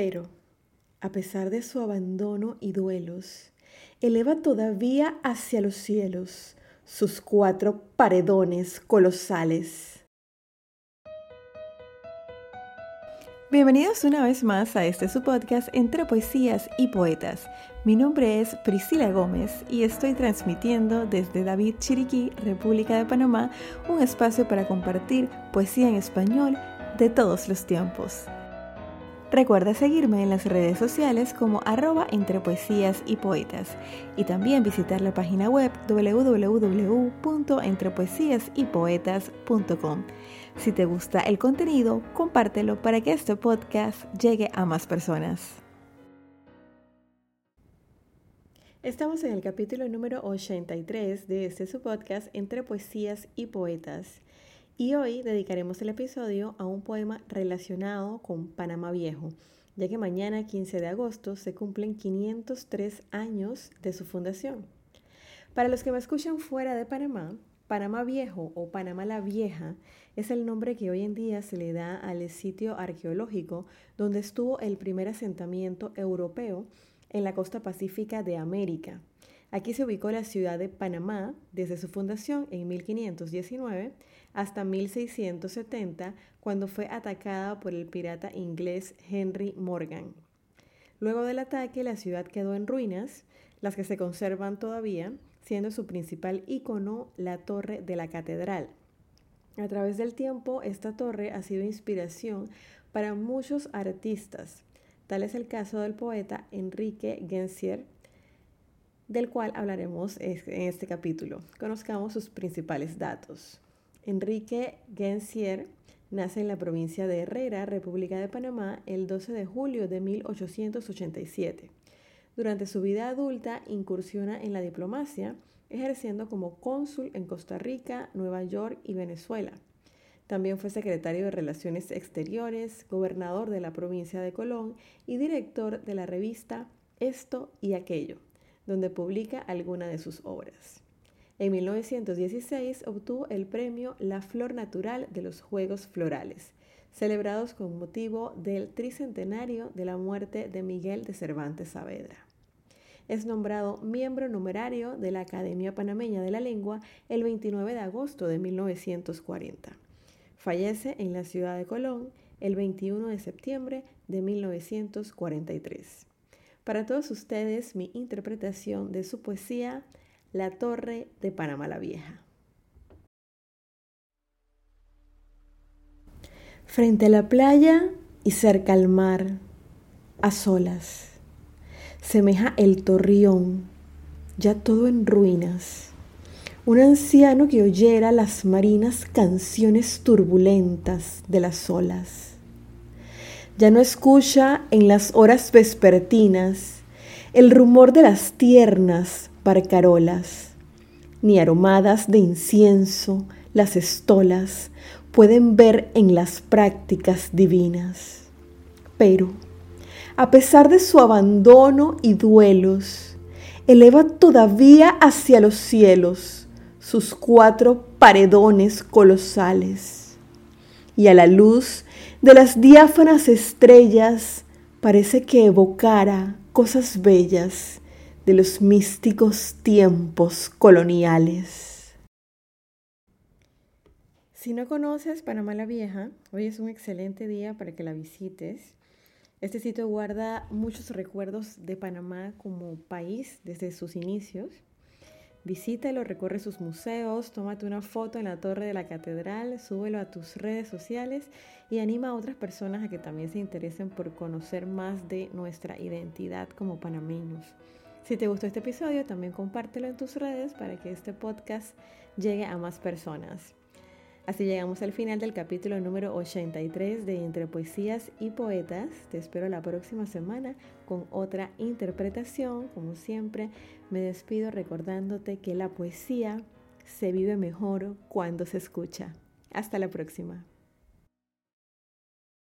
Pero, a pesar de su abandono y duelos, eleva todavía hacia los cielos sus cuatro paredones colosales. Bienvenidos una vez más a este su podcast entre poesías y poetas. Mi nombre es Priscila Gómez y estoy transmitiendo desde David Chiriquí, República de Panamá, un espacio para compartir poesía en español de todos los tiempos. Recuerda seguirme en las redes sociales como arroba entre poesías y poetas y también visitar la página web www.entrepoesiasypoetas.com. Si te gusta el contenido, compártelo para que este podcast llegue a más personas. Estamos en el capítulo número 83 de este su podcast Entre Poesías y Poetas. Y hoy dedicaremos el episodio a un poema relacionado con Panamá Viejo, ya que mañana 15 de agosto se cumplen 503 años de su fundación. Para los que me escuchan fuera de Panamá, Panamá Viejo o Panamá la Vieja es el nombre que hoy en día se le da al sitio arqueológico donde estuvo el primer asentamiento europeo en la costa pacífica de América. Aquí se ubicó la ciudad de Panamá desde su fundación en 1519 hasta 1670, cuando fue atacada por el pirata inglés Henry Morgan. Luego del ataque, la ciudad quedó en ruinas, las que se conservan todavía, siendo su principal icono la torre de la catedral. A través del tiempo, esta torre ha sido inspiración para muchos artistas. Tal es el caso del poeta Enrique Gensier, del cual hablaremos en este capítulo. Conozcamos sus principales datos. Enrique Gensier nace en la provincia de Herrera, República de Panamá, el 12 de julio de 1887. Durante su vida adulta incursiona en la diplomacia, ejerciendo como cónsul en Costa Rica, Nueva York y Venezuela. También fue secretario de Relaciones Exteriores, gobernador de la provincia de Colón y director de la revista Esto y Aquello, donde publica algunas de sus obras. En 1916 obtuvo el premio La Flor Natural de los Juegos Florales, celebrados con motivo del tricentenario de la muerte de Miguel de Cervantes Saavedra. Es nombrado miembro numerario de la Academia Panameña de la Lengua el 29 de agosto de 1940. Fallece en la ciudad de Colón el 21 de septiembre de 1943. Para todos ustedes, mi interpretación de su poesía la Torre de Panamá la Vieja. Frente a la playa y cerca al mar, a solas, semeja el torrión, ya todo en ruinas. Un anciano que oyera las marinas canciones turbulentas de las olas. Ya no escucha en las horas vespertinas el rumor de las tiernas barcarolas, ni aromadas de incienso las estolas pueden ver en las prácticas divinas. Pero, a pesar de su abandono y duelos, eleva todavía hacia los cielos sus cuatro paredones colosales, y a la luz de las diáfanas estrellas parece que evocara cosas bellas de los místicos tiempos coloniales. Si no conoces Panamá la Vieja, hoy es un excelente día para que la visites. Este sitio guarda muchos recuerdos de Panamá como país desde sus inicios. Visítalo, recorre sus museos, tómate una foto en la torre de la catedral, súbelo a tus redes sociales y anima a otras personas a que también se interesen por conocer más de nuestra identidad como panameños. Si te gustó este episodio, también compártelo en tus redes para que este podcast llegue a más personas. Así llegamos al final del capítulo número 83 de Entre Poesías y Poetas. Te espero la próxima semana con otra interpretación. Como siempre, me despido recordándote que la poesía se vive mejor cuando se escucha. Hasta la próxima.